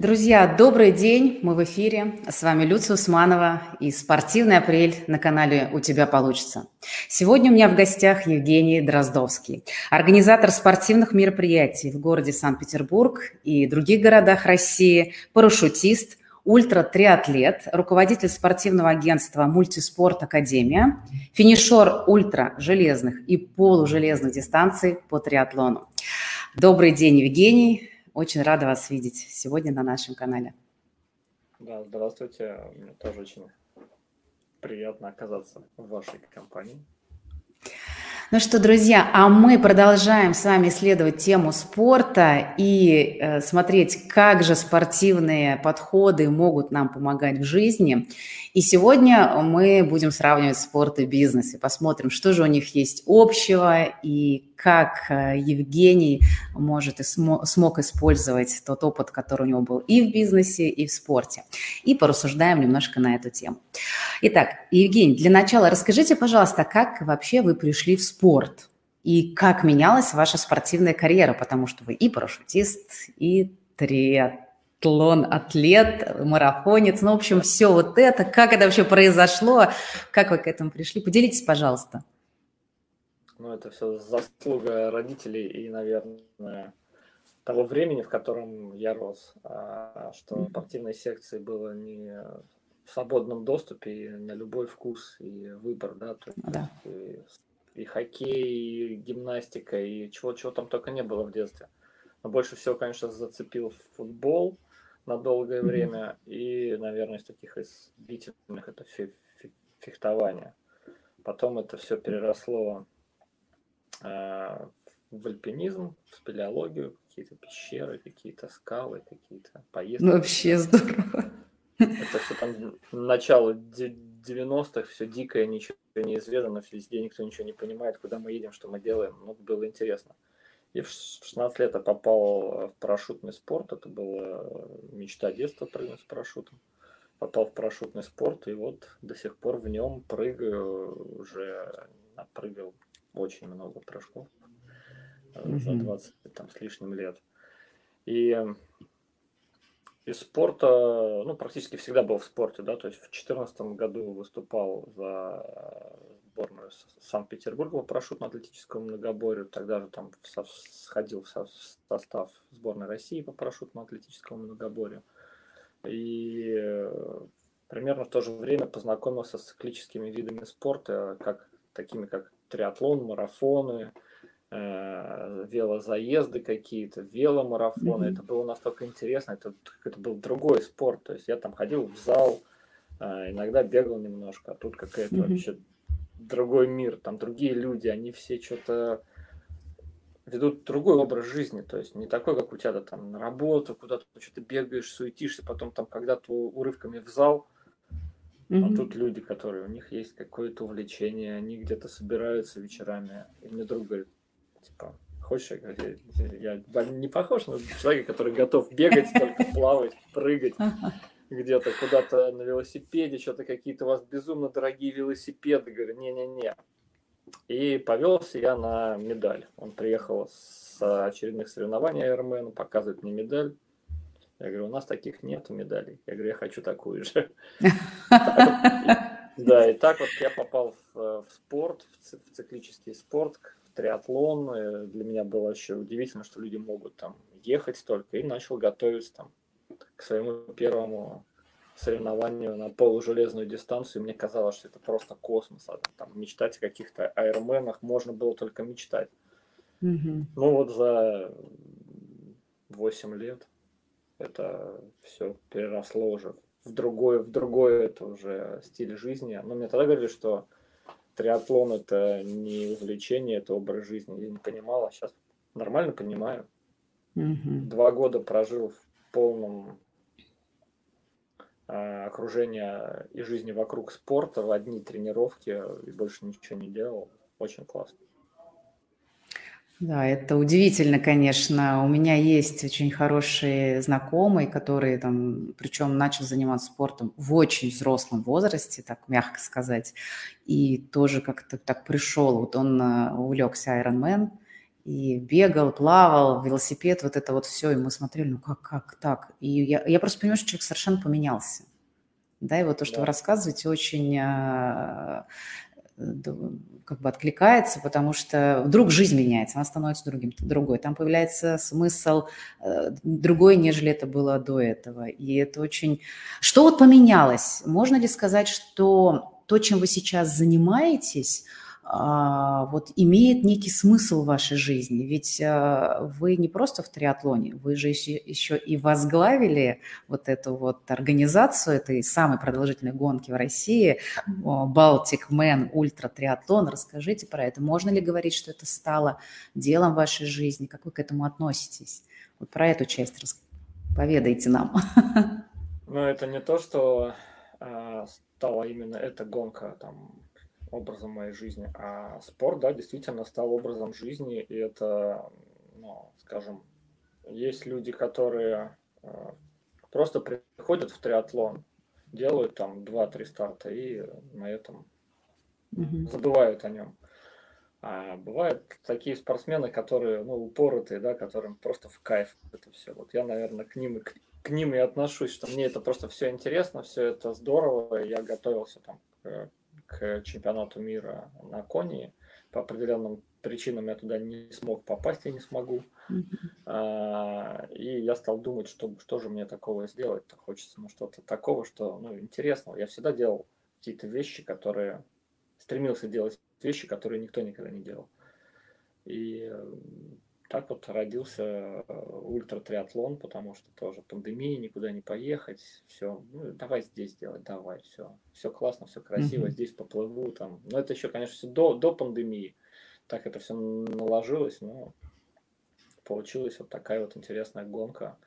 Друзья, добрый день, мы в эфире. С вами Люция Усманова и «Спортивный апрель» на канале «У тебя получится». Сегодня у меня в гостях Евгений Дроздовский, организатор спортивных мероприятий в городе Санкт-Петербург и других городах России, парашютист, ультра-триатлет, руководитель спортивного агентства «Мультиспорт Академия», финишер ультра-железных и полужелезных дистанций по триатлону. Добрый день, Евгений. Очень рада вас видеть сегодня на нашем канале. Да, здравствуйте. Мне тоже очень приятно оказаться в вашей компании. Ну что, друзья, а мы продолжаем с вами исследовать тему спорта и э, смотреть, как же спортивные подходы могут нам помогать в жизни. И сегодня мы будем сравнивать спорт и бизнес и посмотрим, что же у них есть общего и как э, Евгений может и смог использовать тот опыт, который у него был и в бизнесе, и в спорте. И порассуждаем немножко на эту тему. Итак, Евгений, для начала расскажите, пожалуйста, как вообще вы пришли в спорт? и как менялась ваша спортивная карьера, потому что вы и парашютист, и триатлон, атлет, марафонец, ну, в общем, все вот это, как это вообще произошло, как вы к этому пришли, поделитесь, пожалуйста. Ну, это все заслуга родителей и, наверное, того времени, в котором я рос, а, что спортивной секции было не в свободном доступе и на любой вкус и выбор, да, то есть да. И и хоккей, и гимнастика, и чего, чего там только не было в детстве. Но больше всего, конечно, зацепил футбол на долгое время и, наверное, из таких из длительных это фехтование. Потом это все переросло э, в альпинизм, в спелеологию, какие-то пещеры, какие-то скалы, какие-то поездки. Ну, вообще здорово. Это все там начало 90-х, все дикое, ничего неизведано, везде никто ничего не понимает, куда мы едем, что мы делаем. Ну, было интересно. И в 16 лет я попал в парашютный спорт. Это была мечта детства прыгнуть с парашютом. Попал в парашютный спорт, и вот до сих пор в нем прыгаю. Уже напрыгал очень много прыжков mm-hmm. за 20 там, с лишним лет. И из спорта, ну, практически всегда был в спорте, да, то есть в 2014 году выступал за сборную Санкт-Петербурга по парашютно-атлетическому многоборью, тогда же там сходил в состав сборной России по парашютно-атлетическому многоборью. И э, примерно в то же время познакомился с циклическими видами спорта, как, такими как триатлон, марафоны, э, велозаезды какие-то, веломарафоны. Mm-hmm. Это было настолько интересно, это, это был другой спорт. То есть я там ходил в зал, э, иногда бегал немножко, а тут какая-то mm-hmm. вообще другой мир, там другие люди, они все что-то ведут другой образ жизни, то есть не такой, как у тебя да, там на работу, куда-то что-то бегаешь, суетишься, потом там когда-то урывками в зал, Mm-hmm. А тут люди, которые у них есть какое-то увлечение, они где-то собираются вечерами. И мне друг говорит, типа, хочешь, я, я не похож на человека, который готов бегать, только плавать, прыгать где-то куда-то на велосипеде, что-то какие-то у вас безумно дорогие велосипеды. Говорю, не-не-не. И повелся я на медаль. Он приехал с очередных соревнований Ironman, показывает мне медаль. Я говорю, у нас таких нет медалей. Я говорю, я хочу такую же. Да, и так вот я попал в спорт, в циклический спорт, триатлон. Э, для меня было еще удивительно, что люди могут там ехать столько. И начал готовиться там к своему первому соревнованию на полужелезную дистанцию. Мне казалось, что это просто космос. А там мечтать о каких-то аэроменах можно было только мечтать. Mm-hmm. Ну вот за 8 лет это все переросло уже в другой, в другой это уже стиль жизни. Но мне тогда говорили, что триатлон это не увлечение, это образ жизни. Я не понимал, а сейчас нормально понимаю. Угу. Два года прожил в полном э, окружении и жизни вокруг спорта, в одни тренировки и больше ничего не делал. Очень классно. Да, это удивительно, конечно. У меня есть очень хороший знакомый, который там, причем начал заниматься спортом в очень взрослом возрасте, так мягко сказать, и тоже как-то так пришел. Вот он э, увлекся Ironman, и бегал, плавал, велосипед, вот это вот все, и мы смотрели, ну как, как так? И я, я просто понимаю, что человек совершенно поменялся. Да, и вот то, что да. вы рассказываете, очень а, как бы откликается, потому что вдруг жизнь меняется, она становится другим, другой. Там появляется смысл э, другой, нежели это было до этого. И это очень... Что вот поменялось? Можно ли сказать, что то, чем вы сейчас занимаетесь, вот имеет некий смысл в вашей жизни. Ведь а, вы не просто в триатлоне, вы же еще, еще и возглавили вот эту вот организацию этой самой продолжительной гонки в России, Baltic Man Ультра Триатлон. Расскажите про это. Можно ли говорить, что это стало делом вашей жизни? Как вы к этому относитесь? Вот про эту часть поведайте нам. Ну, это не то, что э, стала именно эта гонка там образом моей жизни. А спорт, да, действительно стал образом жизни, и это, ну, скажем, есть люди, которые э, просто приходят в триатлон, делают там 2-3 старта и на этом mm-hmm. забывают о нем. А бывают такие спортсмены, которые, ну, упоротые, да, которым просто в кайф это все. Вот я, наверное, к ним и к, к ним и отношусь, что мне это просто все интересно, все это здорово. Я готовился там к к чемпионату мира на Кони. По определенным причинам я туда не смог попасть, я не смогу. Mm-hmm. и я стал думать, что, что же мне такого сделать-то. Хочется ну, что-то такого, что ну, интересного. Я всегда делал какие-то вещи, которые... Стремился делать вещи, которые никто никогда не делал. И так вот родился э, ультра-триатлон, потому что тоже пандемия, никуда не поехать, все, ну, давай здесь делать, давай, все, все классно, все красиво, mm-hmm. здесь поплыву, там, но это еще, конечно, все до, до пандемии, так это все наложилось, но получилась вот такая вот интересная гонка,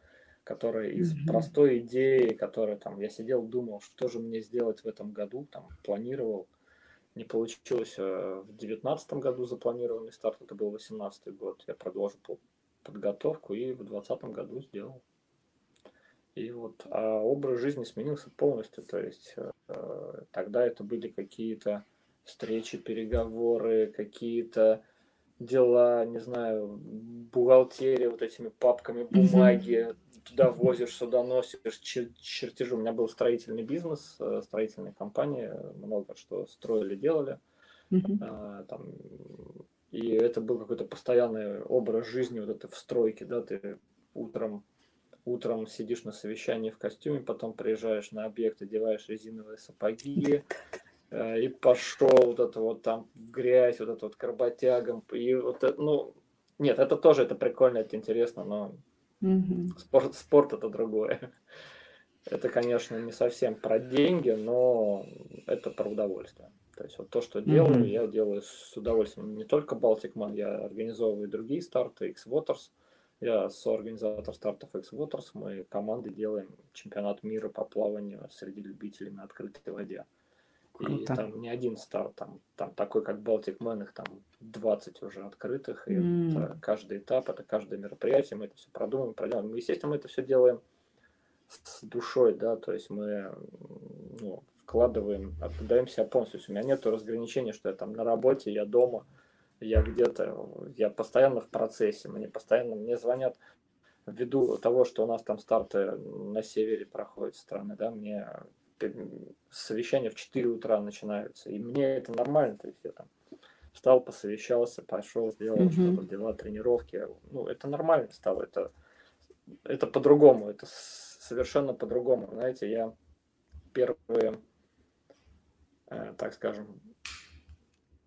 которая из mm-hmm. простой идеи, которая там, я сидел, думал, что же мне сделать в этом году, там, планировал, не получилось э, в девятнадцатом году запланированный старт, это был восемнадцатый год. Я продолжил подготовку и в двадцатом году сделал. И вот а образ жизни сменился полностью. То есть э, тогда это были какие-то встречи, переговоры, какие-то дела, не знаю, бухгалтерия вот этими папками бумаги, туда возишь, сюда носишь чер чертежи. У меня был строительный бизнес, э, строительная компания, много что строили, делали. Mm-hmm. там, и это был какой-то постоянный образ жизни, вот это в стройке, да, ты утром утром сидишь на совещании в костюме, потом приезжаешь на объект, одеваешь резиновые сапоги, э, и пошел вот это вот там в грязь, вот это вот карботягом, и вот это, ну, нет, это тоже, это прикольно, это интересно, но Угу. Спорт, спорт это другое. Это, конечно, не совсем про деньги, но это про удовольствие. То есть вот то, что делаю, mm я делаю с удовольствием. Не только Baltic Man, я организовываю другие старты, X-Waters. Я соорганизатор стартов X-Waters. Мы команды делаем чемпионат мира по плаванию среди любителей на открытой воде. И там не один старт, там, там такой, как Baltic Man, их там 20 уже открытых. И mm. это каждый этап, это каждое мероприятие, мы это все продумаем, проделаем. Мы, естественно, мы это все делаем с душой, да, то есть мы ну, вкладываем, отдаем себя полностью. У меня нет разграничения, что я там на работе, я дома, я где-то, я постоянно в процессе, мне постоянно, мне звонят ввиду того, что у нас там старты на севере проходят страны, да, мне совещания в 4 утра начинаются. И мне это нормально, то есть я там встал, посовещался, пошел, сделал mm-hmm. что-то, дела, тренировки. Ну, это нормально стало, это, это по-другому, это совершенно по-другому. Знаете, я первые, э, так скажем,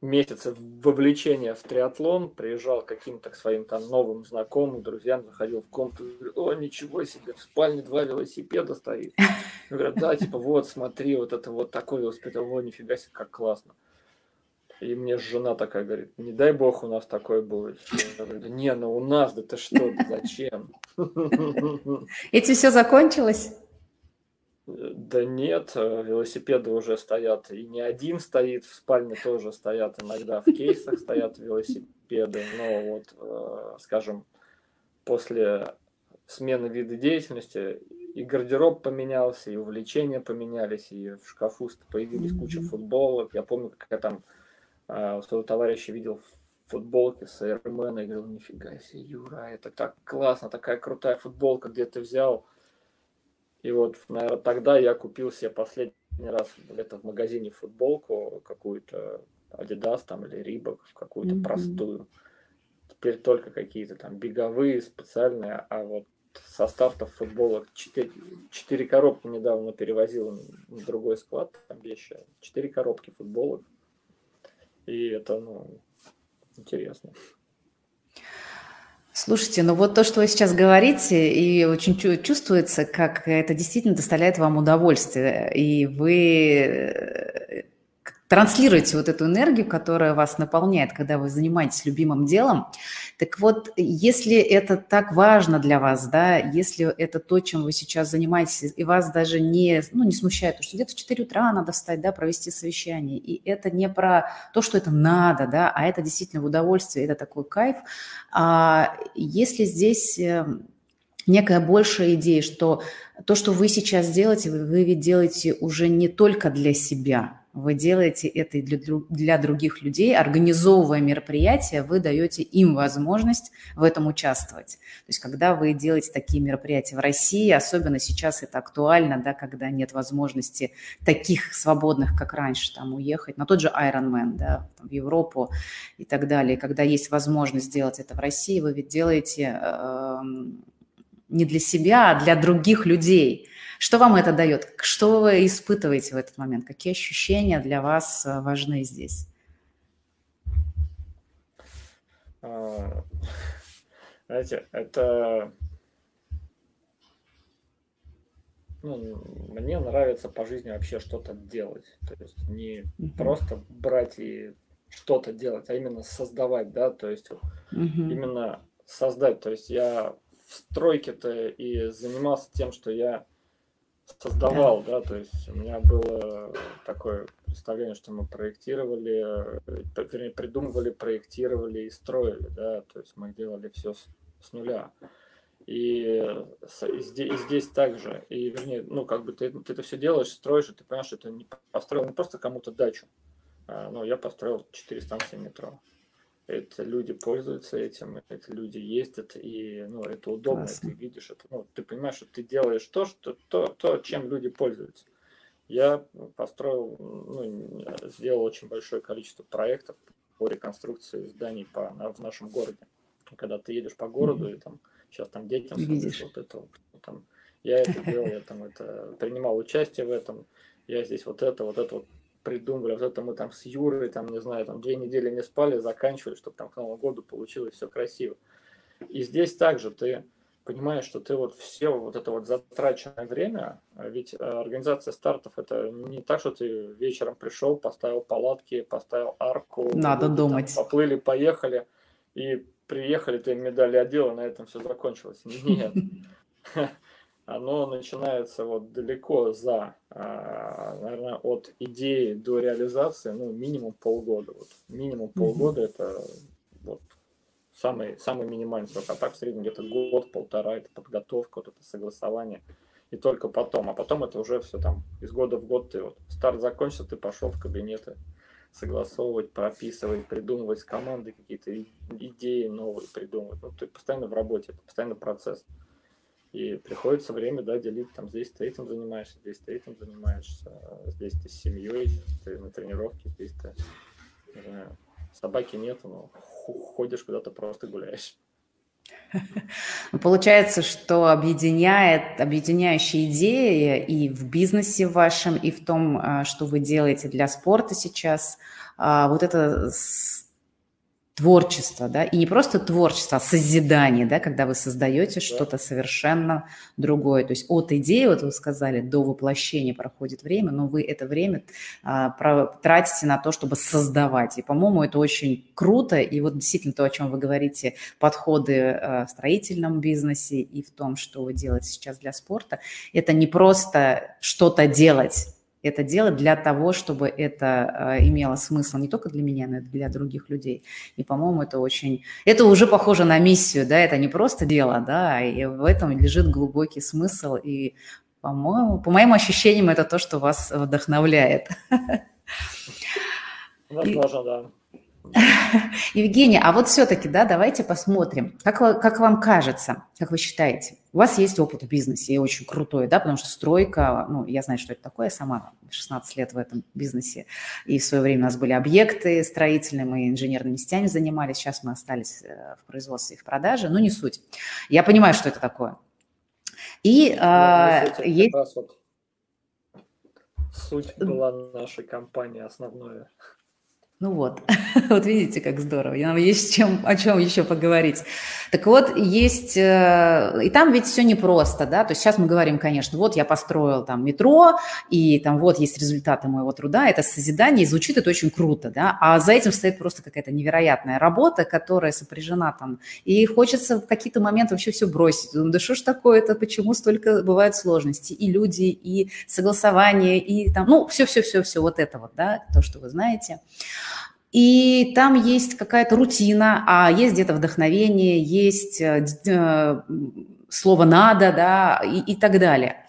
месяцы вовлечения в триатлон, приезжал к каким-то к своим там новым знакомым, друзьям, заходил в комнату, говорю, о, ничего себе, в спальне два велосипеда стоит. Говорят, да, типа, вот, смотри, вот это вот такой велосипед, о, нифига себе, как классно. И мне жена такая говорит, не дай бог у нас такое будет. Я говорю, не, ну у нас, да ты что, зачем? Этим все закончилось? Да нет, э, велосипеды уже стоят, и не один стоит, в спальне тоже стоят, иногда в кейсах стоят велосипеды, но вот, э, скажем, после смены вида деятельности и гардероб поменялся, и увлечения поменялись, и в шкафу появились куча футболок. Я помню, как я там э, своего товарища видел футболке с Iron Я говорю, нифига себе, Юра, это так классно, такая крутая футболка, где ты взял. И вот, наверное, тогда я купил себе последний раз где-то в магазине футболку какую-то Adidas там или Reebok, какую-то mm-hmm. простую. Теперь только какие-то там беговые специальные, а вот со стартов футболок 4, 4 коробки недавно перевозил на другой склад, там вещи, 4 коробки футболок. И это, ну, интересно. Слушайте, ну вот то, что вы сейчас говорите, и очень чувствуется, как это действительно доставляет вам удовольствие, и вы э, транслируете вот эту энергию, которая вас наполняет, когда вы занимаетесь любимым делом. Так вот, если это так важно для вас, да, если это то, чем вы сейчас занимаетесь, и вас даже не, ну, не смущает, то, что где-то в 4 утра надо встать, да, провести совещание, и это не про то, что это надо, да, а это действительно в удовольствие, это такой кайф. А если здесь эм, некая большая идея, что то, что вы сейчас делаете, вы ведь делаете уже не только для себя, вы делаете это для, для других людей, организовывая мероприятия, вы даете им возможность в этом участвовать. То есть когда вы делаете такие мероприятия в России, особенно сейчас это актуально, да, когда нет возможности таких свободных, как раньше, там уехать на тот же Ironman, да, в Европу и так далее, когда есть возможность сделать это в России, вы ведь делаете э, не для себя, а для других людей – что вам это дает? Что вы испытываете в этот момент? Какие ощущения для вас э, важны здесь? А, знаете, это ну, мне нравится по жизни вообще что-то делать. То есть не uh-huh. просто брать и что-то делать, а именно создавать, да, то есть uh-huh. именно создать. То есть я в стройке-то и занимался тем, что я создавал, да. да, то есть у меня было такое представление, что мы проектировали, вернее, придумывали, проектировали и строили, да, то есть мы делали все с, с нуля. И, и, здесь, и здесь также, и вернее, ну, как бы ты, ты это все делаешь, строишь, и ты понимаешь, что это не построил не просто кому-то дачу, а, ну, я построил 4 станции метро это люди пользуются этим, это люди ездят, и ну, это удобно, Классно. ты видишь это, ну, ты понимаешь, что ты делаешь то, что, то, то, чем люди пользуются. Я построил, ну, сделал очень большое количество проектов по реконструкции зданий по, на, в нашем городе. Когда ты едешь по городу, и там сейчас там детям смотришь вот это вот, там, я это делал, я там это принимал участие в этом, я здесь вот это, вот это вот придумали. Вот это мы там с Юрой, там, не знаю, там две недели не спали, заканчивали, чтобы там к Новому году получилось все красиво. И здесь также ты понимаешь, что ты вот все вот это вот затраченное время, а ведь э, организация стартов это не так, что ты вечером пришел, поставил палатки, поставил арку. Надо люди, думать. Там, поплыли, поехали, и приехали, ты медали одела, на этом все закончилось. Нет. оно начинается вот далеко за, а, наверное, от идеи до реализации, ну, минимум полгода. Вот. Минимум полгода mm-hmm. это вот самый, самый минимальный срок. А так в среднем где-то год-полтора это подготовка, вот это согласование. И только потом. А потом это уже все там из года в год ты вот старт закончился, ты пошел в кабинеты согласовывать, прописывать, придумывать с командой какие-то идеи новые придумывать. Ну, ты постоянно в работе, это постоянно процесс. И приходится время, да, делить, там, здесь ты этим занимаешься, здесь ты этим занимаешься, здесь ты с семьей, ты на тренировке, здесь ты, не знаю, собаки нет, но ходишь куда-то просто гуляешь. Получается, что объединяет, объединяющая идея и в бизнесе вашем, и в том, а, что вы делаете для спорта сейчас, а, вот это творчество, да, и не просто творчество, а созидание, да, когда вы создаете да. что-то совершенно другое. То есть от идеи, вот вы сказали, до воплощения проходит время, но вы это время а, про, тратите на то, чтобы создавать. И, по-моему, это очень круто. И вот действительно то, о чем вы говорите, подходы а, в строительном бизнесе и в том, что вы делаете сейчас для спорта, это не просто что-то делать, это делать для того, чтобы это э, имело смысл не только для меня, но и для других людей. И, по-моему, это очень... Это уже похоже на миссию, да, это не просто дело, да, и в этом лежит глубокий смысл. И, по-моему, по моим ощущениям, это то, что вас вдохновляет. Возможно, да. Евгения, а вот все-таки, да, давайте посмотрим, как, как вам кажется, как вы считаете, у вас есть опыт в бизнесе, и очень крутой, да, потому что стройка, ну, я знаю, что это такое, я сама 16 лет в этом бизнесе, и в свое время у нас были объекты строительные, мы инженерными сетями занимались, сейчас мы остались э, в производстве и в продаже, но не суть. Я понимаю, что это такое. И ну, э, есть... Вот суть была нашей компании основное. Ну вот, вот видите, как здорово. Нам есть чем, о чем еще поговорить. Так вот, есть, э, и там ведь все непросто, да, то есть сейчас мы говорим, конечно, вот я построил там метро, и там вот есть результаты моего труда, это созидание, и звучит это очень круто, да, а за этим стоит просто какая-то невероятная работа, которая сопряжена там, и хочется в какие-то моменты вообще все бросить. Думаю, да что ж такое-то, почему столько бывают сложностей, и люди, и согласование, и там, ну, все-все-все-все вот это вот, да, то, что вы знаете. И там есть какая-то рутина, а есть где-то вдохновение, есть э, э, слово «надо», да, и, и так далее.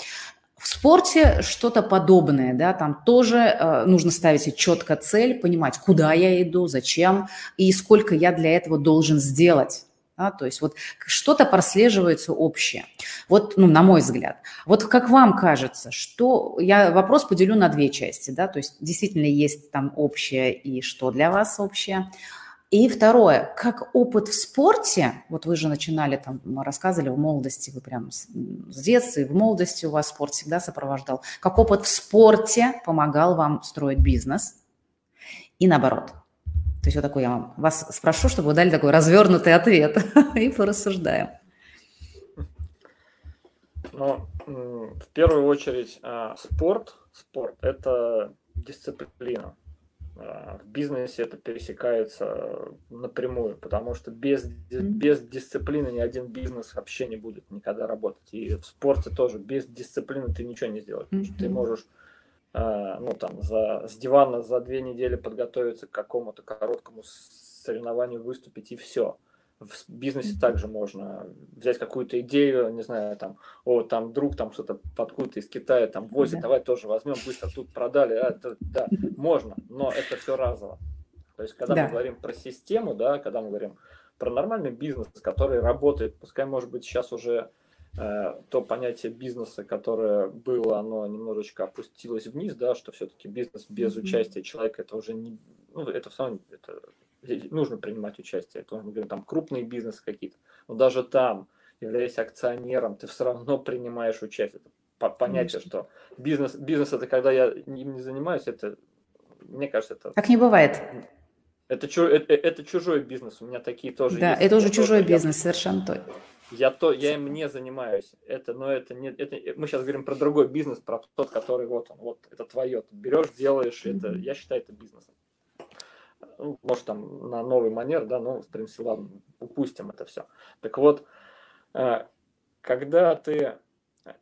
В спорте что-то подобное, да, там тоже э, нужно ставить четко цель, понимать, куда я иду, зачем и сколько я для этого должен сделать. Да, то есть вот что-то прослеживается общее. Вот, ну, на мой взгляд. Вот как вам кажется, что... Я вопрос поделю на две части, да, то есть действительно есть там общее и что для вас общее. И второе, как опыт в спорте, вот вы же начинали там, рассказывали в молодости, вы прям с детства и в молодости у вас спорт всегда сопровождал, как опыт в спорте помогал вам строить бизнес и наоборот – то есть вот такой я вас спрошу, чтобы вы дали такой развернутый ответ и порассуждаем. Ну, в первую очередь, а, спорт, спорт – это дисциплина. А, в бизнесе это пересекается напрямую, потому что без, без дисциплины ни один бизнес вообще не будет никогда работать. И в спорте тоже без дисциплины ты ничего не сделаешь. Mm-hmm. Ты можешь ну, там, за, с дивана за две недели подготовиться к какому-то короткому соревнованию, выступить, и все. В бизнесе также можно взять какую-то идею, не знаю, там, о, там друг там что-то подкуда из Китая там возит, да. давай тоже возьмем, быстро тут продали, а, это, да, можно, но это все разово. То есть, когда да. мы говорим про систему, да, когда мы говорим про нормальный бизнес, который работает, пускай, может быть, сейчас уже Э, то понятие бизнеса, которое было, оно немножечко опустилось вниз, да, что все-таки бизнес без mm-hmm. участия человека, это уже не, ну, это все равно, это, нужно принимать участие, это, мы говорим, там, крупные бизнесы какие-то, но даже там, являясь акционером, ты все равно принимаешь участие. Это понятие, mm-hmm. что бизнес, бизнес это когда я им не занимаюсь, это, мне кажется, это... Так не бывает. Это, это, это чужой бизнес, у меня такие тоже да, есть. Да, это уже чужой бизнес, я... совершенно точно. Я то, я им не занимаюсь. Это, но это не, это мы сейчас говорим про другой бизнес, про тот, который вот он, вот это твое. Ты берешь, делаешь, это, я считаю это бизнесом. Ну, может там на новый манер, да, но в принципе ладно, упустим это все. Так вот, э, когда ты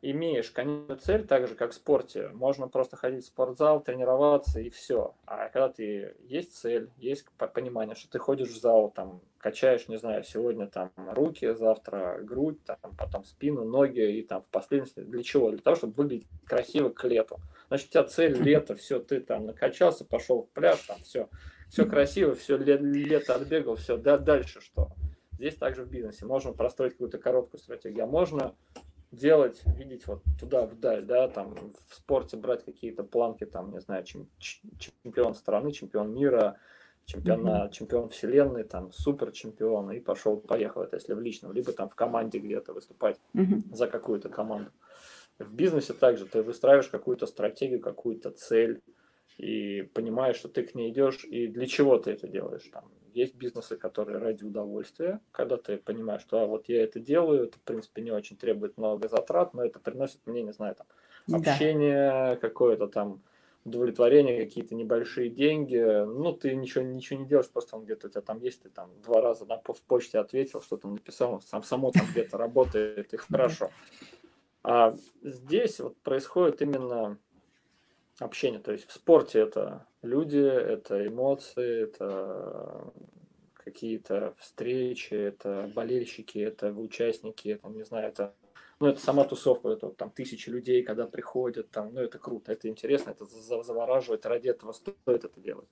имеешь конечную цель, так же как в спорте, можно просто ходить в спортзал, тренироваться и все. А когда ты есть цель, есть понимание, что ты ходишь в зал, там качаешь, не знаю, сегодня там руки, завтра грудь, там, потом спину, ноги и там в последнем для чего? Для того, чтобы выглядеть красиво к лету. Значит, у тебя цель лето, все, ты там накачался, пошел в пляж, там все, все красиво, все лето отбегал, все, да, дальше что? Здесь также в бизнесе можно простроить какую-то короткую стратегию, а можно делать, видеть вот туда, вдаль, да, там в спорте брать какие-то планки, там, не знаю, чем, чемпион страны, чемпион мира, чемпион, mm-hmm. чемпион вселенной, там, супер чемпион, и пошел, поехал, это если в личном, либо там в команде где-то выступать mm-hmm. за какую-то команду. В бизнесе также ты выстраиваешь какую-то стратегию, какую-то цель, и понимаешь, что ты к ней идешь, и для чего ты это делаешь. Там есть бизнесы, которые ради удовольствия, когда ты понимаешь, что а, вот я это делаю, это, в принципе, не очень требует много затрат, но это приносит мне, не знаю, там, общение, да. какое-то там удовлетворение, какие-то небольшие деньги. Ну, ты ничего, ничего не делаешь, просто он где-то у тебя там есть, ты там два раза на, в почте ответил, что там написал, сам само там где-то работает, и хорошо. А здесь вот происходит именно общение. То есть в спорте это люди, это эмоции, это какие-то встречи, это болельщики, это участники, это, не знаю, это ну, это сама тусовка, это там тысячи людей, когда приходят, там, ну, это круто, это интересно, это завораживает, ради этого стоит это делать.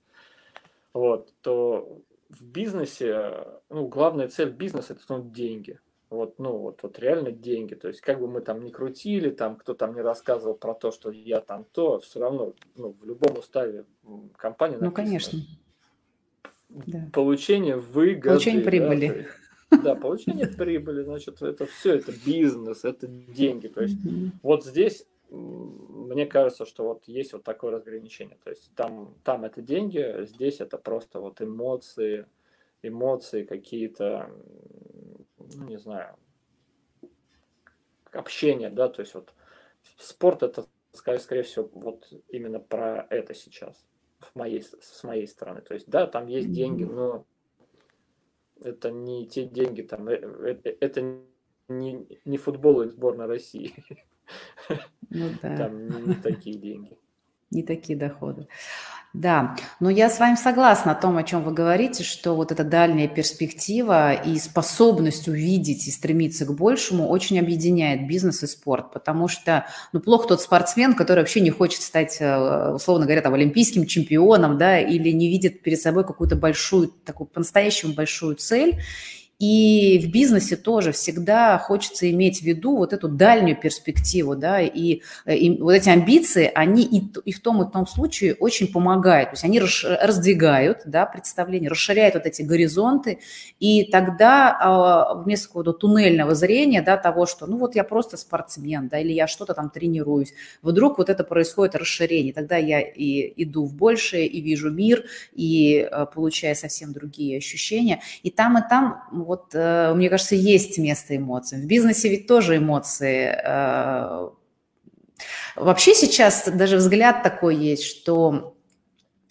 Вот, то в бизнесе, ну, главная цель бизнеса – это ну, деньги. Вот, ну, вот, вот реально деньги. То есть, как бы мы там ни крутили, там, кто там не рассказывал про то, что я там то, все равно, ну, в любом уставе компании Ну, конечно. Да. Получение выгоды. Получение прибыли. Да, да, получение прибыли, значит, это все, это бизнес, это деньги. То есть, вот здесь мне кажется, что вот есть вот такое разграничение. То есть там, там это деньги, здесь это просто вот эмоции, эмоции какие-то, ну, не знаю, общение, да, то есть вот спорт это, скорее, скорее всего, вот именно про это сейчас, в моей, с моей стороны. То есть, да, там есть деньги, но это не те деньги, там, это, э, это не, не футбол и сборная России. Ну да. Там не, не такие деньги. Не такие доходы. Да, но я с вами согласна о том, о чем вы говорите, что вот эта дальняя перспектива и способность увидеть и стремиться к большему очень объединяет бизнес и спорт, потому что, ну, плохо тот спортсмен, который вообще не хочет стать, э, условно говоря, там, олимпийским чемпионом, да, или не видит перед собой какую-то большую, такую по-настоящему большую цель, и в бизнесе тоже всегда хочется иметь в виду вот эту дальнюю перспективу, да, и, и вот эти амбиции, они и, и в том и в том случае очень помогают, то есть они раздвигают, да, представление, расширяют вот эти горизонты, и тогда а, вместо какого-то туннельного зрения, да, того, что, ну вот я просто спортсмен, да, или я что-то там тренируюсь, вдруг вот это происходит расширение, тогда я и иду в большее, и вижу мир, и а, получаю совсем другие ощущения, и там, и там вот, э, мне кажется, есть место эмоциям. В бизнесе ведь тоже эмоции. Э, вообще сейчас даже взгляд такой есть, что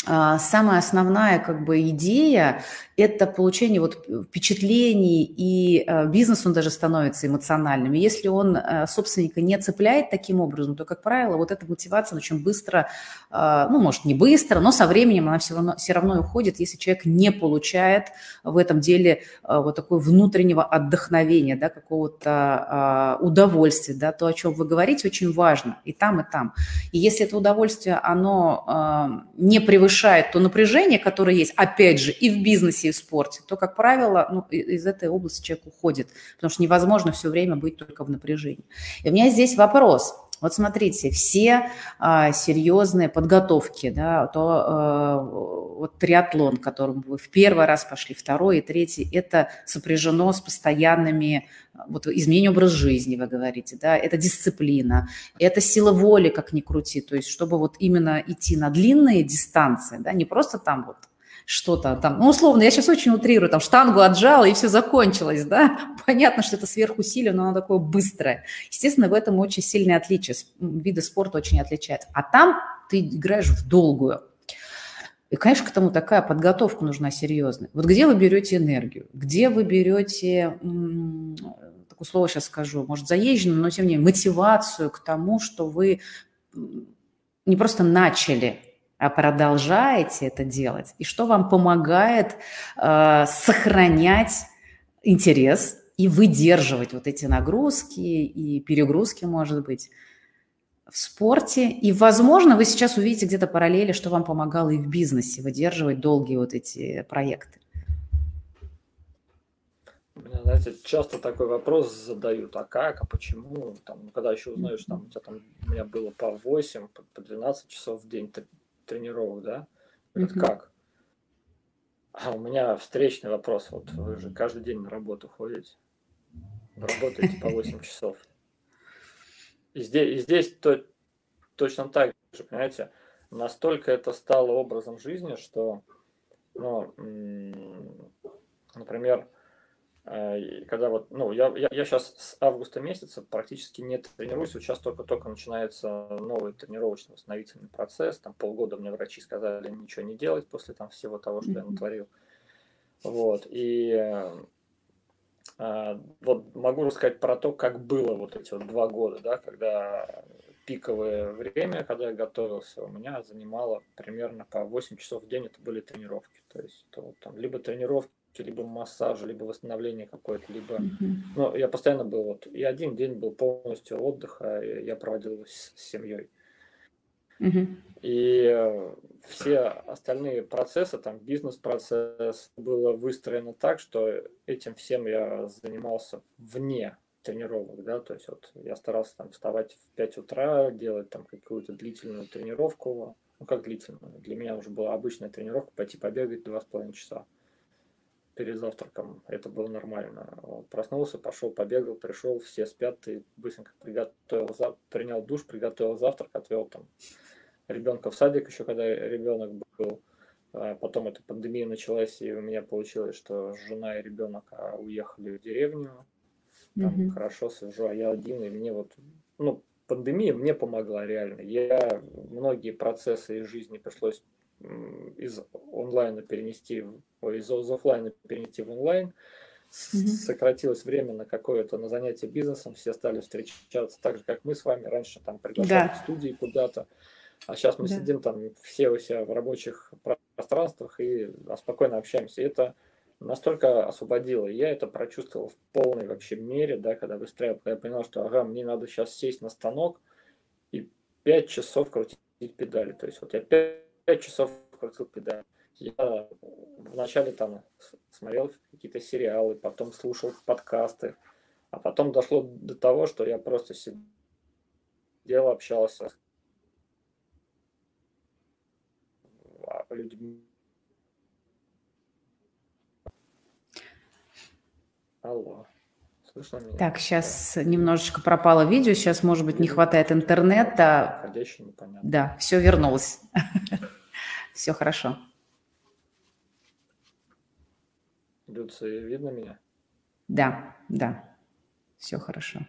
самая основная как бы идея это получение вот впечатлений, и э, бизнес, он даже становится эмоциональным. И если он э, собственника не цепляет таким образом, то, как правило, вот эта мотивация очень быстро, э, ну, может, не быстро, но со временем она все равно, все равно уходит, если человек не получает в этом деле вот такого внутреннего отдохновения, да, какого-то удовольствия, да, то, о чем вы говорите, очень важно и там, и там. И если это удовольствие, оно не превышает то напряжение, которое есть, опять же, и в бизнесе, профессии в спорте, то, как правило, ну, из этой области человек уходит, потому что невозможно все время быть только в напряжении. И у меня здесь вопрос. Вот смотрите, все а, серьезные подготовки, да, то а, вот триатлон, которым вы в первый раз пошли, второй и третий, это сопряжено с постоянными вот изменение образ жизни, вы говорите, да, это дисциплина, это сила воли, как ни крути, то есть чтобы вот именно идти на длинные дистанции, да, не просто там вот что-то там, ну, условно, я сейчас очень утрирую, там, штангу отжала, и все закончилось, да, понятно, что это сверхусилие, но оно такое быстрое. Естественно, в этом очень сильное отличие, виды спорта очень отличаются. А там ты играешь в долгую. И, конечно, к тому такая подготовка нужна серьезная. Вот где вы берете энергию? Где вы берете, такое слово сейчас скажу, может, заезженную, но тем не менее, мотивацию к тому, что вы не просто начали продолжаете это делать, и что вам помогает э, сохранять интерес и выдерживать вот эти нагрузки и перегрузки, может быть, в спорте. И, возможно, вы сейчас увидите где-то параллели, что вам помогало и в бизнесе выдерживать долгие вот эти проекты. Знаете, часто такой вопрос задают, а как, а почему, там, когда еще узнаешь, там, у тебя там, у меня было по 8, по 12 часов в день, тренировок, да? Говорят, mm-hmm. как? А у меня встречный вопрос. Вот вы же каждый день на работу ходите. Работаете по 8 часов. И здесь, и здесь то, точно так же, понимаете, настолько это стало образом жизни, что, ну, например, когда вот, ну, я, я, я сейчас с августа месяца практически не тренируюсь, вот сейчас только-только начинается новый тренировочно-восстановительный процесс, там полгода мне врачи сказали ничего не делать после там всего того, что я натворил. Вот, и э, вот могу рассказать про то, как было вот эти вот два года, да, когда пиковое время, когда я готовился, у меня занимало примерно по 8 часов в день, это были тренировки. То есть то, там, либо тренировки либо массажа, либо восстановление какое-то, либо... Mm-hmm. Ну, я постоянно был вот... И один день был полностью отдыха, я проводил с, с семьей. Угу. И э, все остальные процессы, там бизнес-процесс было выстроено так, что этим всем я занимался вне тренировок, да, то есть вот я старался там вставать в 5 утра, делать там какую-то длительную тренировку, ну как длительную, для меня уже была обычная тренировка, пойти побегать 2,5 часа перед завтраком, это было нормально. Вот, проснулся, пошел, побегал, пришел, все спят, ты быстренько приготовил, принял душ, приготовил завтрак, отвел там ребенка в садик еще, когда ребенок был. А потом эта пандемия началась, и у меня получилось, что жена и ребенок а, уехали в деревню. Там mm-hmm. хорошо сижу, а я один, и мне вот, ну, пандемия мне помогла реально. Я многие процессы из жизни пришлось из онлайна перенести, ой, из офлайна перенести в онлайн. Mm-hmm. Сократилось время на какое-то на занятие бизнесом, все стали встречаться так же, как мы с вами раньше там приглашали да. в студии куда-то. А сейчас мы да. сидим там все у себя в рабочих пространствах и спокойно общаемся. И это настолько освободило. Я это прочувствовал в полной вообще мере, да, когда выстраивал, когда я понял, что ага, мне надо сейчас сесть на станок и 5 часов крутить педали. То есть вот я 5, 5 часов крутил педали. Я вначале там смотрел какие-то сериалы, потом слушал подкасты, а потом дошло до того, что я просто сидел, общался людьми. Алло. Слышно меня? Так, сейчас да. немножечко пропало видео, сейчас, может быть, не хватает интернета. Входящий, непонятно. Да, все вернулось. Все хорошо. Люция, видно меня? Да, да, все хорошо.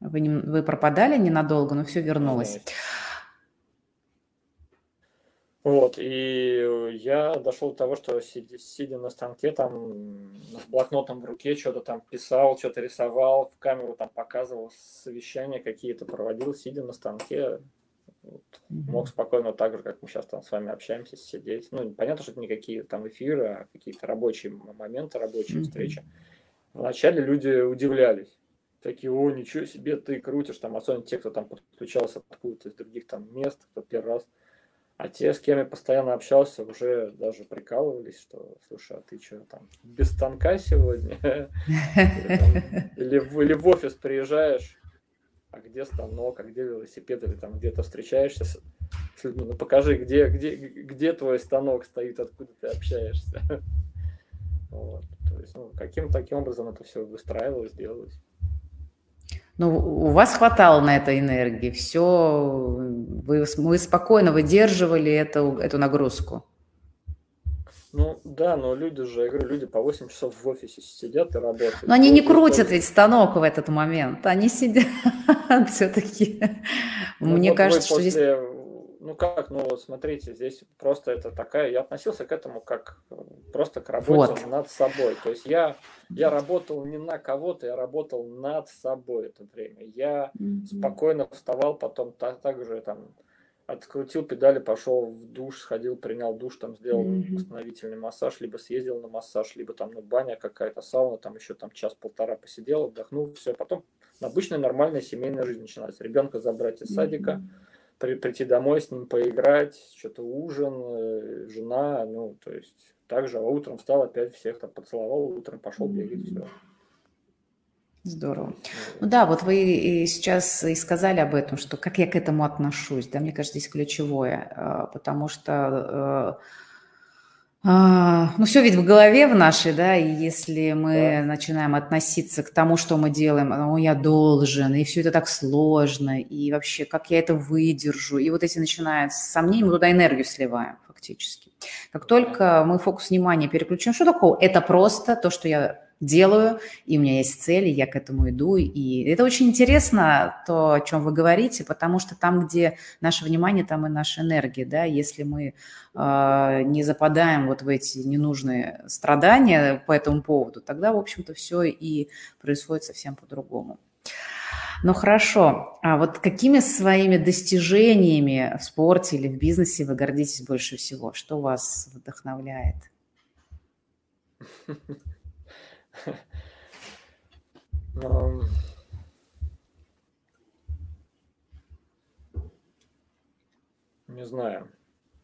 Вы, не, вы пропадали ненадолго, но все вернулось. Вот, и я дошел до того, что сидя, сидя на станке, там с блокнотом в руке что-то там писал, что-то рисовал, в камеру там показывал, совещания какие-то проводил, сидя на станке. Вот, мог спокойно так же, как мы сейчас там с вами общаемся, сидеть. Ну, понятно, что это не какие там эфиры, а какие-то рабочие моменты, рабочие встречи. Вначале люди удивлялись. Такие, о, ничего себе, ты крутишь, там, особенно те, кто там подключался откуда-то из других там мест, кто первый раз а те, с кем я постоянно общался, уже даже прикалывались, что, слушай, а ты что, там, без станка сегодня? Или в офис приезжаешь, а где станок, а где велосипед, или там где-то встречаешься с, людьми, ну покажи, где, где, где твой станок стоит, откуда ты общаешься. Вот. То есть, ну, каким таким образом это все выстраивалось, делалось. Ну, у вас хватало на это энергии, все, вы, вы спокойно выдерживали эту, эту нагрузку. Ну да, но люди же, я говорю, люди по 8 часов в офисе сидят и работают. Но они не крутят ведь станок в этот момент, они сидят все-таки. Ну, Мне вот кажется, что здесь ну как, ну вот смотрите, здесь просто это такая, я относился к этому как э, просто к работе вот. над собой. То есть я, я работал не на кого-то, я работал над собой это время. Я mm-hmm. спокойно вставал, потом так, так же там открутил педали, пошел в душ, сходил, принял душ, там сделал mm-hmm. восстановительный массаж, либо съездил на массаж, либо там ну, баня какая-то, сауна, там еще там час-полтора посидел, отдохнул, все, потом обычная нормальная семейная жизнь начинается. Ребенка забрать из садика, mm-hmm при, прийти домой с ним поиграть, что-то ужин, э, жена, ну, то есть также, а утром встал, опять всех там поцеловал, утром пошел бегать, все. Здорово. Ну да, вот вы сейчас и сказали об этом, что как я к этому отношусь, да, мне кажется, здесь ключевое, а, потому что э, ну, все ведь в голове в нашей, да, и если мы да. начинаем относиться к тому, что мы делаем, ну, я должен, и все это так сложно, и вообще, как я это выдержу, и вот эти начинают сомнения, мы туда энергию сливаем фактически. Как только мы фокус внимания переключим, что такое? Это просто то, что я делаю, и у меня есть цели, я к этому иду. И это очень интересно, то, о чем вы говорите, потому что там, где наше внимание, там и наша энергия. Да? Если мы э, не западаем вот в эти ненужные страдания по этому поводу, тогда, в общем-то, все и происходит совсем по-другому. Ну хорошо, а вот какими своими достижениями в спорте или в бизнесе вы гордитесь больше всего? Что вас вдохновляет? Не знаю.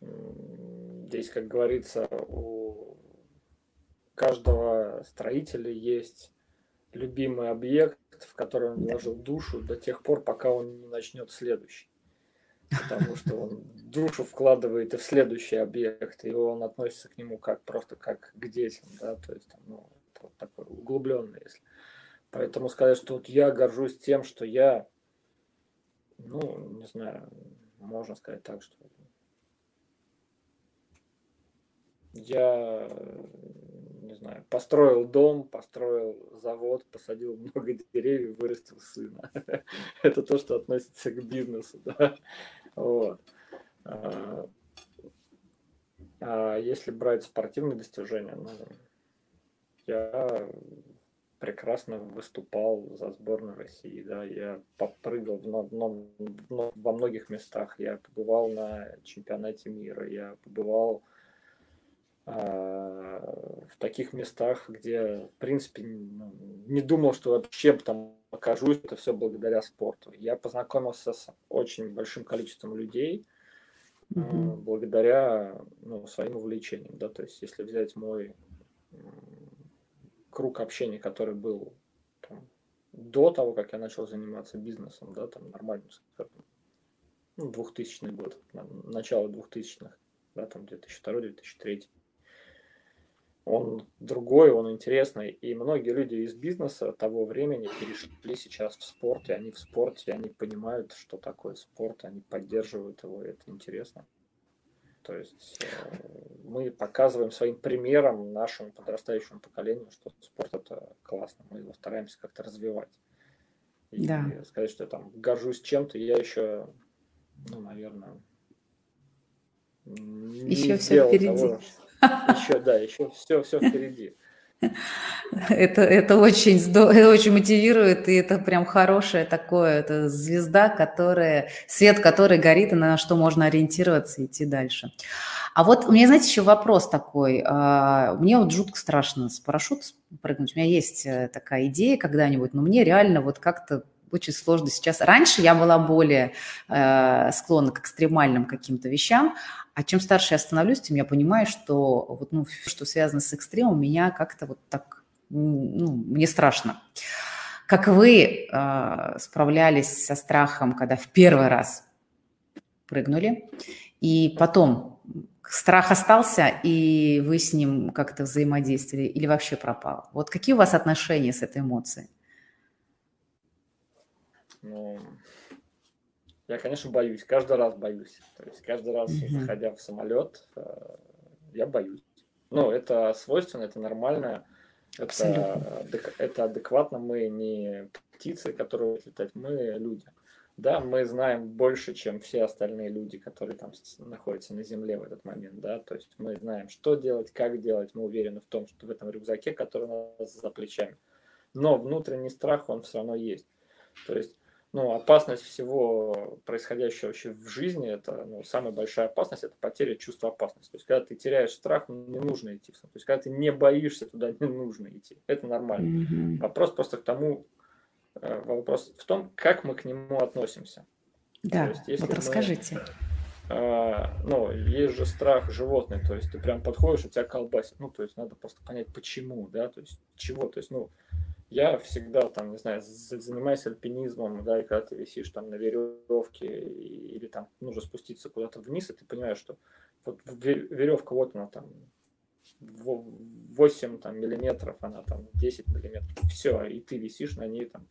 Здесь, как говорится, у каждого строителя есть любимый объект, в который он вложил душу до тех пор, пока он не начнет следующий. Потому что он душу вкладывает и в следующий объект, и он относится к нему как просто как к детям, да, то есть ну, вот такой углубленный, если. Поэтому сказать, что вот я горжусь тем, что я, ну, не знаю, можно сказать так, что я, не знаю, построил дом, построил завод, посадил много деревьев, вырастил сына. Это то, что относится к бизнесу, да. Вот. А, а если брать спортивные достижения, ну, я прекрасно выступал за сборную России, да, я попрыгал в, в, во многих местах, я побывал на чемпионате мира, я побывал а, в таких местах, где, в принципе, не думал, что вообще там окажусь, это все благодаря спорту. Я познакомился с очень большим количеством людей mm-hmm. благодаря ну, своим увлечениям, да, то есть если взять мой круг общения, который был там, до того, как я начал заниматься бизнесом, да, там нормально, скажем, ну, 2000 год, начало 2000-х, да, там 2002-2003 он другой, он интересный. И многие люди из бизнеса того времени перешли сейчас в спорт, и они в спорте, они понимают, что такое спорт, они поддерживают его, и это интересно. То есть э, мы показываем своим примером нашему подрастающему поколению, что спорт это классно, мы его стараемся как-то развивать. И да. сказать, что я там горжусь чем-то, я еще, ну, наверное, еще все впереди. Того, еще, да, еще все, все впереди. Это, это очень это очень мотивирует, и это прям хорошее такое, это звезда, которая, свет который горит, и на что можно ориентироваться и идти дальше. А вот у меня, знаете, еще вопрос такой. А, мне вот жутко страшно с парашюта прыгнуть. У меня есть э, такая идея когда-нибудь, но мне реально вот как-то очень сложно сейчас. Раньше я была более э, склонна к экстремальным каким-то вещам, а чем старше я становлюсь, тем я понимаю, что вот, ну, что связано с экстремом, меня как-то вот так, ну, мне страшно. Как вы э, справлялись со страхом, когда в первый раз прыгнули, и потом страх остался, и вы с ним как-то взаимодействовали, или вообще пропал? Вот какие у вас отношения с этой эмоцией? Ну, я, конечно, боюсь, каждый раз боюсь. То есть каждый раз, mm-hmm. заходя в самолет, э, я боюсь. Ну, это свойственно, это нормально, это, это адекватно. Мы не птицы, которые летать, мы люди. Да, мы знаем больше, чем все остальные люди, которые там находятся на Земле в этот момент, да, то есть мы знаем, что делать, как делать, мы уверены в том, что в этом рюкзаке, который у нас за плечами. Но внутренний страх, он все равно есть. То есть ну, опасность всего происходящего вообще в жизни, это ну, самая большая опасность, это потеря чувства опасности. То есть, когда ты теряешь страх, ну, не нужно идти. То есть, когда ты не боишься, туда не нужно идти. Это нормально. Mm-hmm. Вопрос просто к тому, э, вопрос в том, как мы к нему относимся. Да, то есть, вот расскажите. Мы, э, ну, есть же страх животный, то есть ты прям подходишь, у тебя колбасит. Ну, то есть надо просто понять, почему, да, то есть чего. То есть, ну, я всегда там, не знаю, занимаюсь альпинизмом, да, и когда ты висишь там на веревке или там нужно спуститься куда-то вниз, и ты понимаешь, что вот веревка, вот она там 8 там, миллиметров, она там 10 миллиметров, все, и ты висишь на ней там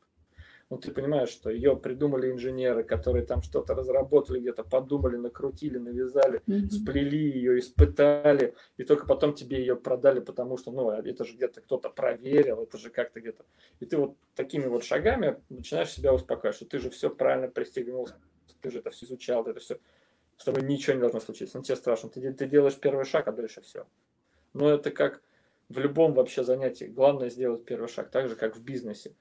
ну, ты понимаешь, что ее придумали инженеры, которые там что-то разработали, где-то подумали, накрутили, навязали, mm-hmm. сплели ее, испытали, и только потом тебе ее продали, потому что, ну, это же где-то кто-то проверил, это же как-то где-то. И ты вот такими вот шагами начинаешь себя успокаивать, что ты же все правильно пристегнул, ты же это все изучал, это все, с тобой ничего не должно случиться, ну, тебе страшно, ты, ты делаешь первый шаг, а дальше все. Но это как в любом вообще занятии, главное сделать первый шаг, так же, как в бизнесе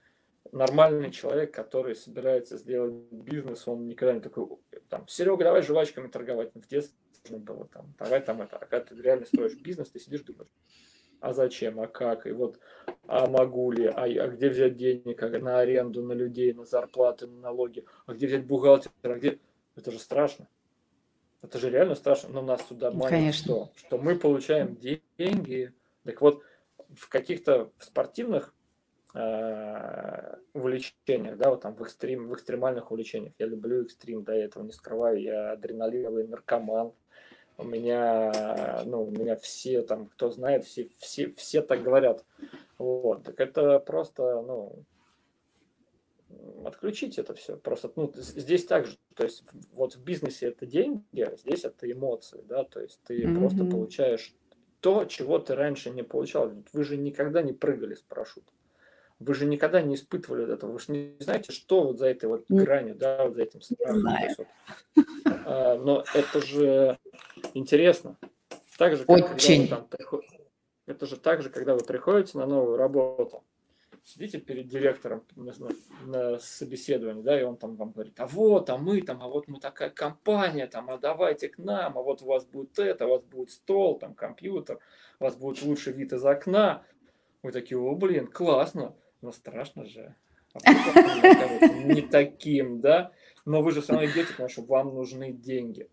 нормальный человек, который собирается сделать бизнес, он никогда не такой, там, Серега, давай жвачками торговать. В детстве было там, давай там это. А когда ты реально строишь бизнес, ты сидишь думаешь, а зачем, а как, и вот, а могу ли, а, а где взять денег, а на аренду, на людей, на зарплаты, на налоги, а где взять бухгалтера, а где... Это же страшно. Это же реально страшно, но нас туда манит Конечно. что? Что мы получаем деньги. Так вот, в каких-то спортивных э, увлечениях, да, вот там в, экстрим, в экстремальных увлечениях. Я люблю экстрим, да, я этого не скрываю, я адреналиновый наркоман. У меня, ну, у меня все там, кто знает, все, все, все так говорят. Вот, так это просто, ну, отключить это все. Просто, ну, здесь также, то есть вот в бизнесе это деньги, а здесь это эмоции, да, то есть ты mm-hmm. просто получаешь то, чего ты раньше не получал. Вы же никогда не прыгали с парашютом. Вы же никогда не испытывали этого. Вы же не знаете, что вот за этой вот гранью, да, вот за этим страхом. А, но это же интересно. Так же, как Очень. Когда вы там, это же так же, когда вы приходите на новую работу сидите перед директором на, на собеседовании, да, и он там вам говорит, а вот, а мы там, а вот мы такая компания, там, а давайте к нам, а вот у вас будет это, у вас будет стол, там, компьютер, у вас будет лучший вид из окна. Вы такие, о, блин, классно, но страшно же. А не таким, да, но вы же все равно идете, потому что вам нужны деньги.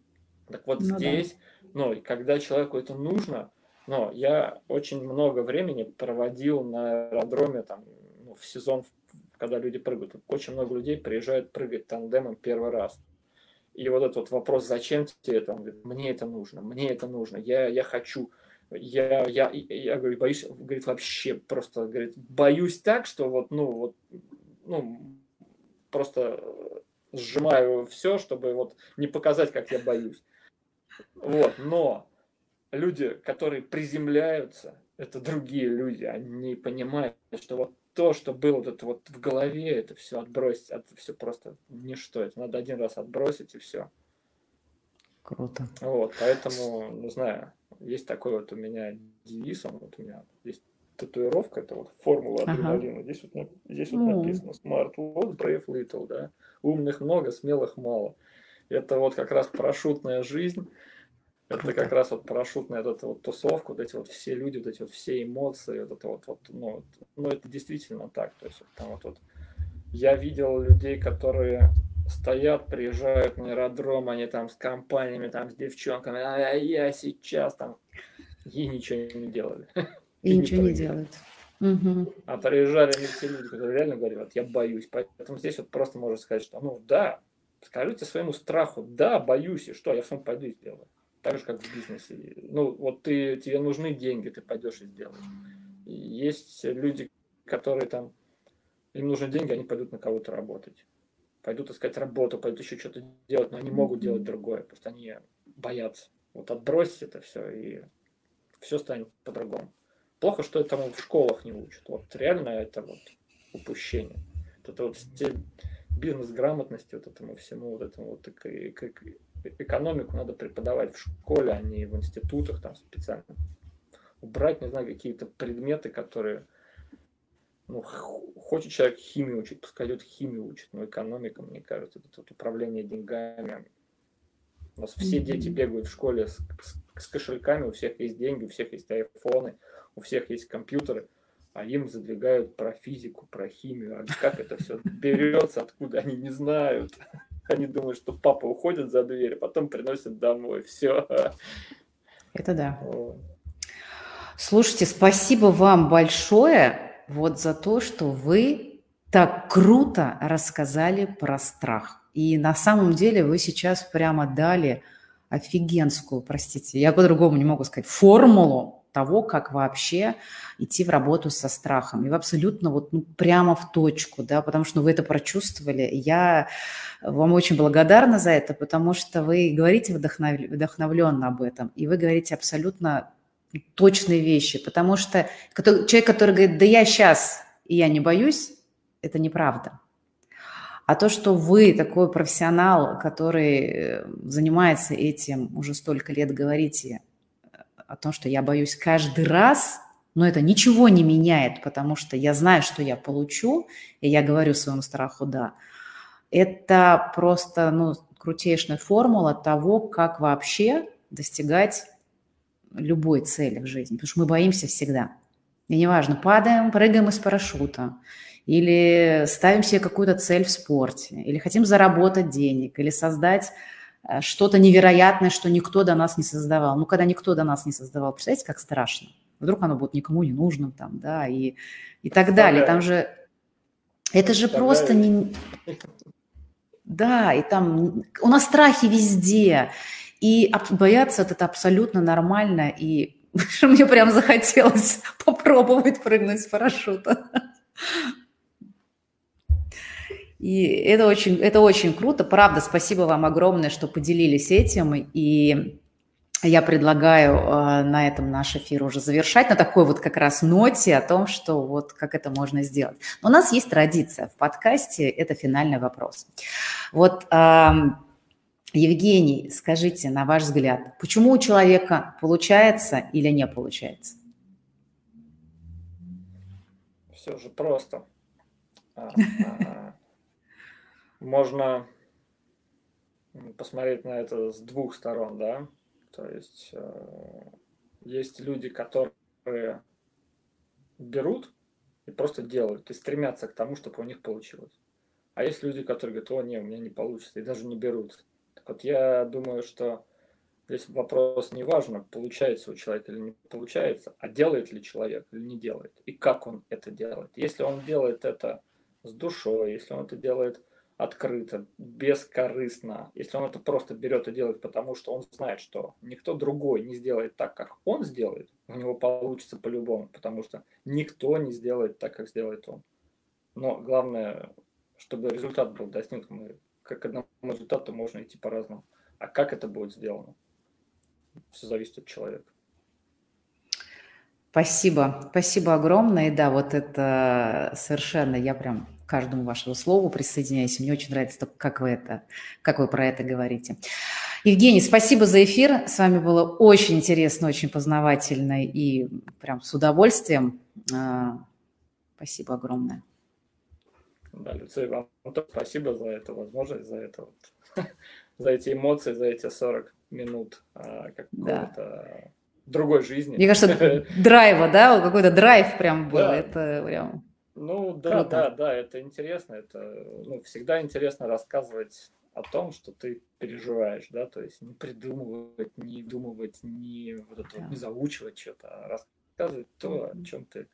Так вот ну, здесь, да. ну, когда человеку это нужно, но я очень много времени проводил на аэродроме там, ну, в сезон, когда люди прыгают. Очень много людей приезжают прыгать тандемом первый раз. И вот этот вот вопрос, зачем тебе это? Он говорит, мне это нужно, мне это нужно, я, я хочу. Я, я, я говорю, боюсь, говорит, вообще просто, говорит, боюсь так, что вот, ну, вот, ну, просто сжимаю все, чтобы вот не показать, как я боюсь. Вот, но люди, которые приземляются, это другие люди, они понимают, что вот то, что было вот это вот в голове, это все отбросить, это все просто ничто, это надо один раз отбросить и все. Круто. Вот, поэтому, не знаю, есть такой вот у меня девиз, он вот у меня есть татуировка, это вот формула адреналина. Ага. Здесь вот, здесь вот ну. написано Smart Lot, Brave Little, да. Умных много, смелых мало. Это вот как раз парашютная жизнь это как раз вот парашютная вот эта вот тусовка, вот эти вот все люди, вот эти вот все эмоции, вот это вот, вот ну, ну это действительно так. То есть там вот, вот я видел людей, которые стоят, приезжают на аэродром, они там с компаниями, там с девчонками, а я сейчас там и ничего не делали. И, и ничего не, делают. Угу. А приезжали не те люди, которые реально говорят, я боюсь. Поэтому здесь вот просто можно сказать, что ну да, скажите своему страху, да, боюсь, и что, я сам пойду и сделаю. Так же, как в бизнесе. Ну, вот ты, тебе нужны деньги, ты пойдешь и сделаешь. И есть люди, которые там, им нужны деньги, они пойдут на кого-то работать. Пойдут искать работу, пойдут еще что-то делать, но они могут делать другое, просто они боятся. Вот отбросить это все, и все станет по-другому. Плохо, что этому в школах не учат. Вот реально это вот упущение. Это вот бизнес-грамотности, вот этому всему, вот этому вот и, и, экономику надо преподавать в школе, а не в институтах там специально. Убрать, не знаю, какие-то предметы, которые ну, хочет человек химию учить, пускай идет химию учит, но экономика, мне кажется, это вот управление деньгами. У нас все дети бегают в школе с, с, с кошельками, у всех есть деньги, у всех есть айфоны, у всех есть компьютеры, а им задвигают про физику, про химию. А как это все берется, откуда они не знают. Они думают, что папа уходит за дверь, а потом приносит домой. Все. Это да. Слушайте, спасибо вам большое вот за то, что вы так круто рассказали про страх. И на самом деле вы сейчас прямо дали офигенскую, простите, я по-другому не могу сказать, формулу того, как вообще идти в работу со страхом. И вы абсолютно вот ну, прямо в точку, да, потому что вы это прочувствовали. Я вам очень благодарна за это, потому что вы говорите вдохнов... вдохновленно об этом, и вы говорите абсолютно точные вещи, потому что человек, который говорит, да я сейчас, и я не боюсь, это неправда. А то, что вы такой профессионал, который э, занимается этим уже столько лет, говорите о том, что я боюсь каждый раз, но это ничего не меняет, потому что я знаю, что я получу, и я говорю своему страху «да». Это просто ну, крутейшая формула того, как вообще достигать любой цели в жизни, потому что мы боимся всегда. И неважно, падаем, прыгаем из парашюта, или ставим себе какую-то цель в спорте, или хотим заработать денег, или создать э, что-то невероятное, что никто до нас не создавал. Ну, когда никто до нас не создавал, представляете, как страшно? Вдруг оно будет никому не нужным там, да, и, и так далее. Там же, это же просто не... Да, и там у нас страхи везде, и бояться это абсолютно нормально, и мне прям захотелось попробовать прыгнуть с парашюта. И это очень, это очень круто. Правда, спасибо вам огромное, что поделились этим. И я предлагаю э, на этом наш эфир уже завершать, на такой вот как раз ноте о том, что вот как это можно сделать. Но у нас есть традиция в подкасте, это финальный вопрос. Вот, э, Евгений, скажите, на ваш взгляд, почему у человека получается или не получается? Все же просто. А, а, можно посмотреть на это с двух сторон, да. То есть э, есть люди, которые берут и просто делают, и стремятся к тому, чтобы у них получилось. А есть люди, которые говорят, о, не, у меня не получится, и даже не берут. Так вот, я думаю, что здесь вопрос не важно, получается у человека или не получается, а делает ли человек или не делает, и как он это делает. Если он делает это с душой, если он это делает открыто, бескорыстно, если он это просто берет и делает, потому что он знает, что никто другой не сделает так, как он сделает, у него получится по-любому, потому что никто не сделает так, как сделает он. Но главное, чтобы результат был достигнут, мы, к одному результату можно идти по-разному. А как это будет сделано? Все зависит от человека. Спасибо, спасибо огромное. И да, вот это совершенно, я прям каждому вашему слову присоединяюсь. Мне очень нравится, как вы, это, как вы про это говорите. Евгений, спасибо за эфир. С вами было очень интересно, очень познавательно и прям с удовольствием. А, спасибо огромное. Да, Люция, вам спасибо за эту возможность, за это вот, за эти эмоции, за эти 40 минут а, какого-то да. другой жизни. Мне кажется, драйва, да, какой-то драйв прям был. Да. Это прям ну да, Круто. да, да, это интересно. Это ну, всегда интересно рассказывать о том, что ты переживаешь, да, то есть не придумывать, не думать, не вот это да. не заучивать что-то, а рассказывать то, о чем ты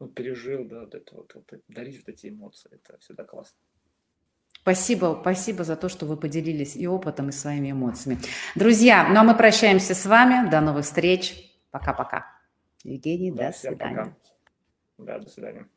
ну, пережил, да, вот это вот, вот дарить вот эти эмоции, это всегда классно. Спасибо, спасибо за то, что вы поделились и опытом, и своими эмоциями. Друзья, ну а мы прощаемся с вами. До новых встреч. Пока-пока. Евгений, да, до свидания. Пока. Да, до свидания.